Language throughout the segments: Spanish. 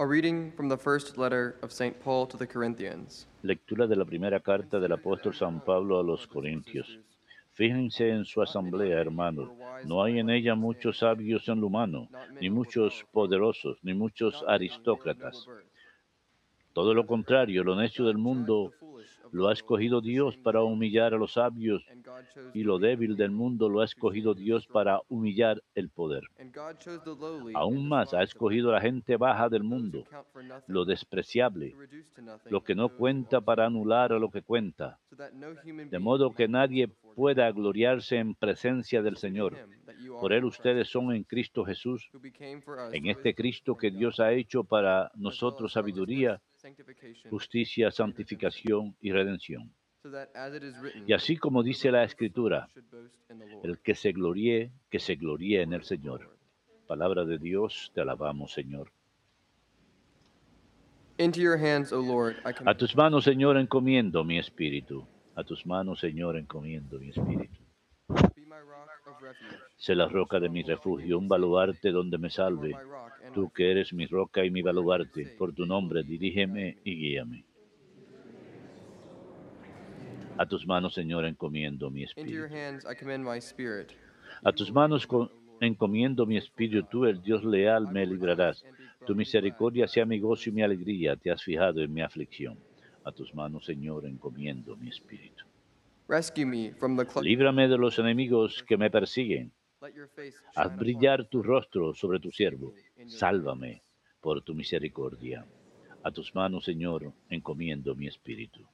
A reading from the first letter of St. Paul to the Corinthians. Lectura de la primera carta del apóstol San Pablo a los Corintios. Fíjense en su asamblea, hermanos. No hay en ella muchos sabios en lo humano, ni muchos poderosos, ni muchos aristócratas. Todo lo contrario, lo necio del mundo lo ha escogido Dios para humillar a los sabios y lo débil del mundo lo ha escogido Dios para humillar el poder. Aún más ha escogido a la gente baja del mundo, lo despreciable, lo que no cuenta para anular a lo que cuenta, de modo que nadie pueda gloriarse en presencia del Señor. Por Él ustedes son en Cristo Jesús, en este Cristo que Dios ha hecho para nosotros sabiduría, justicia, santificación y redención. Y así como dice la Escritura, el que se gloríe, que se gloríe en el Señor. Palabra de Dios, te alabamos, Señor. A tus manos, Señor, encomiendo mi espíritu. A tus manos, Señor, encomiendo mi espíritu. Sé la roca de mi refugio, un baluarte donde me salve. Tú que eres mi roca y mi baluarte, por tu nombre dirígeme y guíame. A tus manos, Señor, encomiendo mi espíritu. A tus manos encomiendo mi espíritu, tú, el Dios leal, me librarás. Tu misericordia sea mi gozo y mi alegría, te has fijado en mi aflicción. A tus manos, Señor, encomiendo mi espíritu. Líbrame de los enemigos que me persiguen. Haz brillar tu rostro sobre tu siervo. Sálvame por tu misericordia. A tus manos, Señor, encomiendo mi espíritu.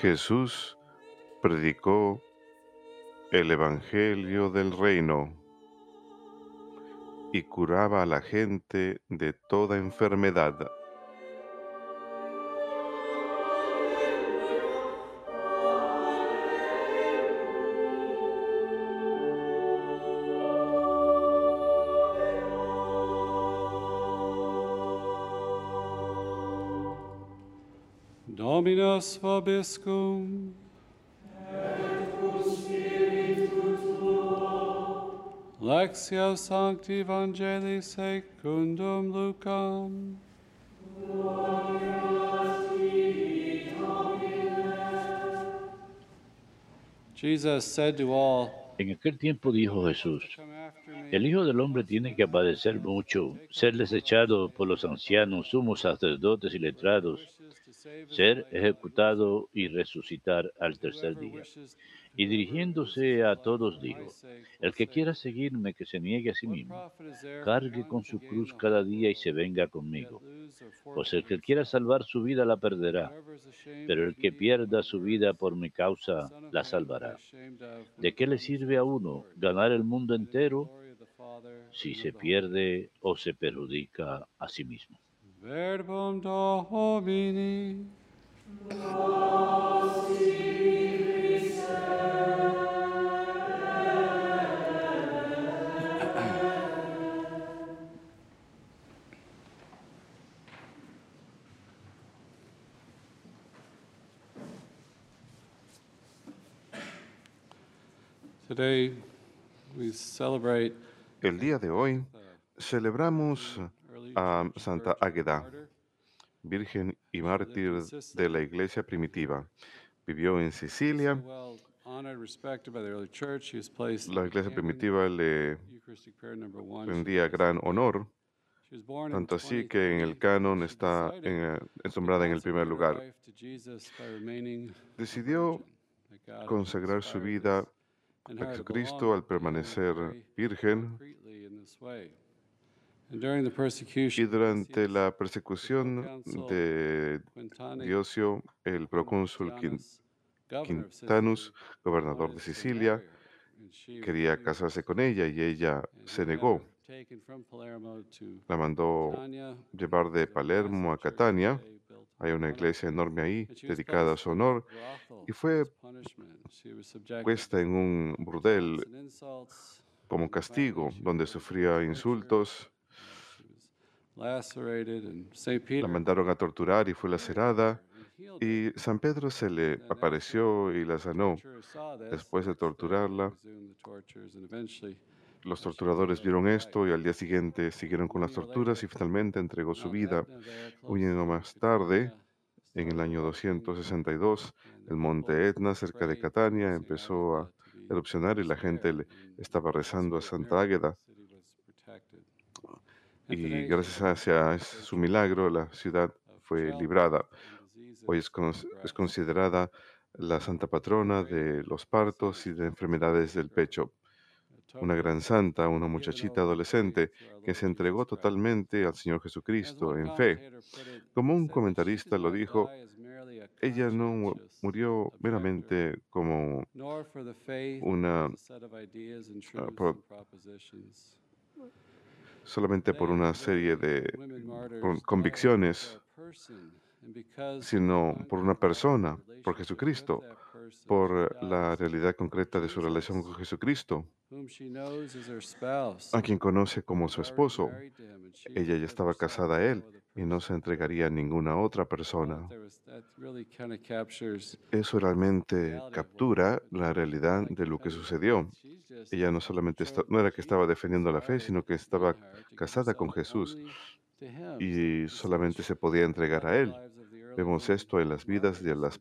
Jesús predicó el Evangelio del Reino y curaba a la gente de toda enfermedad. Dominus vobiscum. Lectio Sancti Evangelii secundum Lucam. Jesus said to all, En aquel tiempo dijo Jesús, el Hijo del Hombre tiene que padecer mucho, ser desechado por los ancianos, sumos sacerdotes y letrados, ser ejecutado y resucitar al tercer día. Y dirigiéndose a todos dijo, el que quiera seguirme, que se niegue a sí mismo, cargue con su cruz cada día y se venga conmigo. Pues el que quiera salvar su vida la perderá, pero el que pierda su vida por mi causa la salvará. ¿De qué le sirve a uno ganar el mundo entero si se pierde o se perjudica a sí mismo? Verbum Domini. Today we celebrate El día de hoy celebramos a Santa Águeda, virgen y mártir de la iglesia primitiva. Vivió en Sicilia. La iglesia primitiva le rendía gran honor, tanto así que en el canon está ensombrada en el primer lugar. Decidió consagrar su vida a Jesucristo al permanecer virgen y persecution, durante la persecución de Diosio, el procónsul Quintanus, gobernador de Sicilia, quería casarse con ella y ella se negó. La mandó llevar de Palermo a Catania. Hay una iglesia enorme ahí dedicada a su honor y fue puesta en un burdel como castigo, donde sufría insultos. La mandaron a torturar y fue lacerada. Y San Pedro se le apareció y la sanó. Después de torturarla, Los torturadores vieron esto y al día siguiente siguieron con las torturas y finalmente entregó su vida. Un año más tarde, en el año 262, el monte Etna, cerca de Catania, empezó a erupcionar y la gente le estaba rezando a Santa Águeda. Y gracias hacia su milagro, la ciudad fue librada. Hoy es, considerada la santa patrona de los partos y de enfermedades del pecho. Una gran santa, una muchachita adolescente que se entregó totalmente al Señor Jesucristo en fe. Como un comentarista lo dijo, ella no mu- murió meramente como una por- solamente por una serie de con- convicciones, sino por una persona, por Jesucristo, por la realidad concreta de su relación con Jesucristo, a quien conoce como su esposo. Ella ya estaba casada a él y no se entregaría a ninguna otra persona. Eso realmente captura la realidad de lo que sucedió. Ella no solamente no era que estaba defendiendo la fe, sino que estaba casada con Jesús y solamente se podía entregar a él. Vemos esto en las vidas de las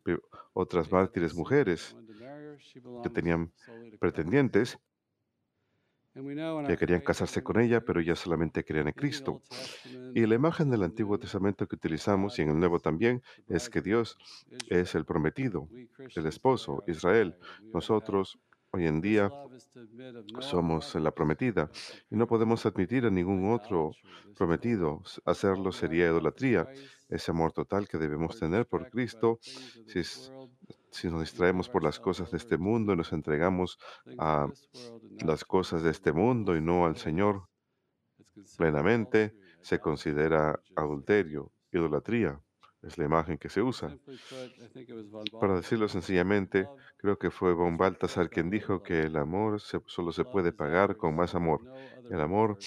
otras mártires mujeres que tenían pretendientes que querían casarse con ella, pero ellas solamente querían en Cristo. Y la imagen del Antiguo Testamento que utilizamos y en el Nuevo también es que Dios es el prometido, el esposo, Israel. Nosotros hoy en día somos la prometida y no podemos admitir a ningún otro prometido. Hacerlo sería idolatría. Ese amor total que debemos tener por Cristo, si, si nos distraemos por las cosas de este mundo y nos entregamos a las cosas de este mundo y no al Señor plenamente, se considera adulterio, idolatría. Es la imagen que se usa. Para decirlo sencillamente, creo que fue von Baltasar quien dijo que el amor se- solo se puede pagar con más amor. El amor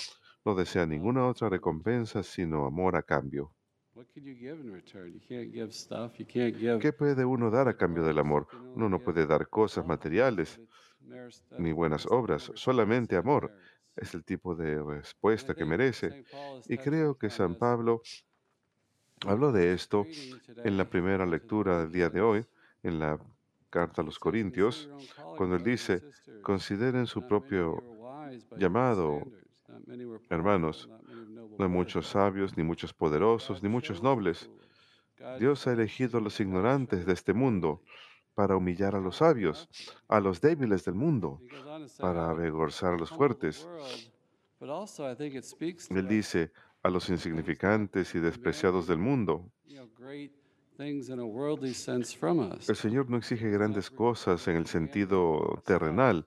no desea ninguna otra recompensa sino amor a cambio. ¿Qué puede uno dar a cambio del amor? Uno no puede dar cosas materiales ni buenas obras, solamente amor. Es el tipo de respuesta que merece. Y creo que San Pablo habló de esto en la primera lectura del día de hoy, en la carta a los Corintios, cuando él dice, consideren su propio llamado, hermanos. No hay muchos sabios, ni muchos poderosos, ni muchos nobles. Dios ha elegido a los ignorantes de este mundo para humillar a los sabios, a los débiles del mundo, para avergonzar a los fuertes. Él dice a los insignificantes y despreciados del mundo. El Señor no exige grandes cosas en el sentido terrenal,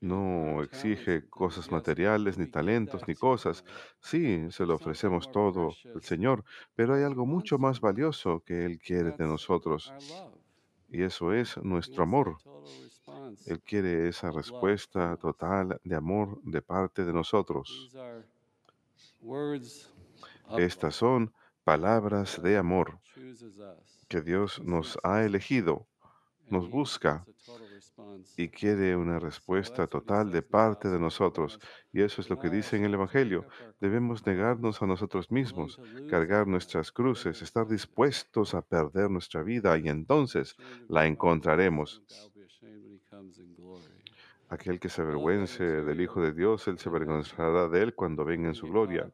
no exige cosas materiales, ni talentos, ni cosas. Sí, se lo ofrecemos todo al Señor, pero hay algo mucho más valioso que Él quiere de nosotros, y eso es nuestro amor. Él quiere esa respuesta total de amor de parte de nosotros. Estas son palabras de amor que Dios nos ha elegido, nos busca y quiere una respuesta total de parte de nosotros. Y eso es lo que dice en el Evangelio. Debemos negarnos a nosotros mismos, cargar nuestras cruces, estar dispuestos a perder nuestra vida y entonces la encontraremos. Aquel que se avergüence del Hijo de Dios, Él se avergonzará de Él cuando venga en su gloria.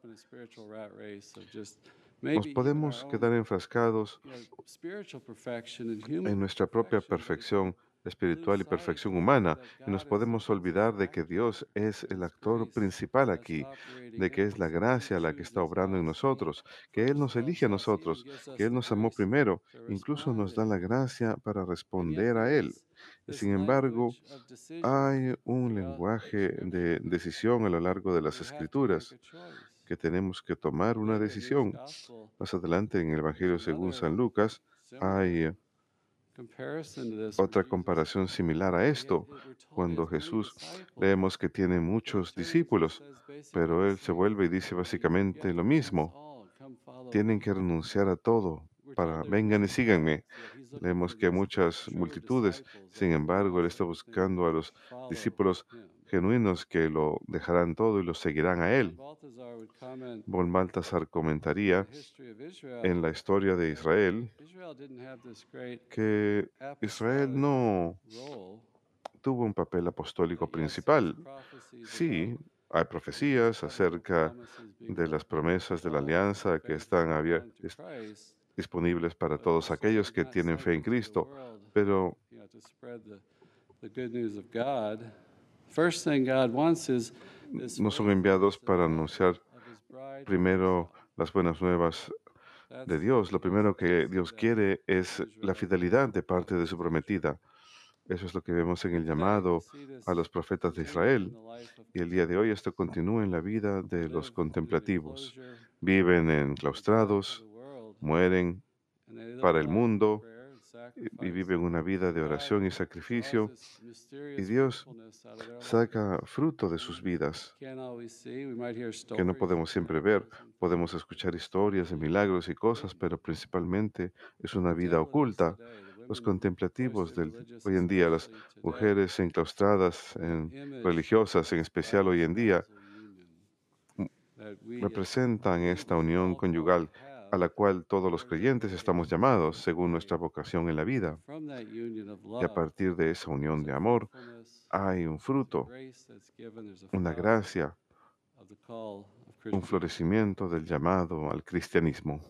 Nos podemos quedar enfrascados en nuestra propia perfección espiritual y perfección humana, y nos podemos olvidar de que Dios es el actor principal aquí, de que es la gracia la que está obrando en nosotros, que Él nos elige a nosotros, que Él nos amó primero, incluso nos da la gracia para responder a Él. Sin embargo, hay un lenguaje de decisión a lo largo de las escrituras que tenemos que tomar una decisión. Más adelante en el Evangelio según San Lucas hay otra comparación similar a esto. Cuando Jesús leemos que tiene muchos discípulos, pero Él se vuelve y dice básicamente lo mismo. Tienen que renunciar a todo para vengan y síganme. Leemos que hay muchas multitudes, sin embargo, Él está buscando a los discípulos genuinos que lo dejarán todo y lo seguirán a Él. Von Baltasar comentaría en la historia de Israel que Israel no tuvo un papel apostólico principal. Sí, hay profecías acerca de las promesas de la alianza que están abier- dis- disponibles para todos aquellos que tienen fe en Cristo, pero no son enviados para anunciar primero las buenas nuevas de Dios. Lo primero que Dios quiere es la fidelidad de parte de su prometida. Eso es lo que vemos en el llamado a los profetas de Israel. Y el día de hoy esto continúa en la vida de los contemplativos. Viven enclaustrados, mueren para el mundo y, viven una vida de oración y sacrificio. Y Dios saca fruto de sus vidas que no podemos siempre ver. Podemos escuchar historias de milagros y cosas, pero principalmente es una vida oculta. Los contemplativos del, hoy en día, las mujeres enclaustradas, en, religiosas en especial hoy en día, representan esta unión conyugal a la cual todos los creyentes estamos llamados según nuestra vocación en la vida. Y a partir de esa unión de amor hay un fruto, una gracia, un florecimiento del llamado al cristianismo.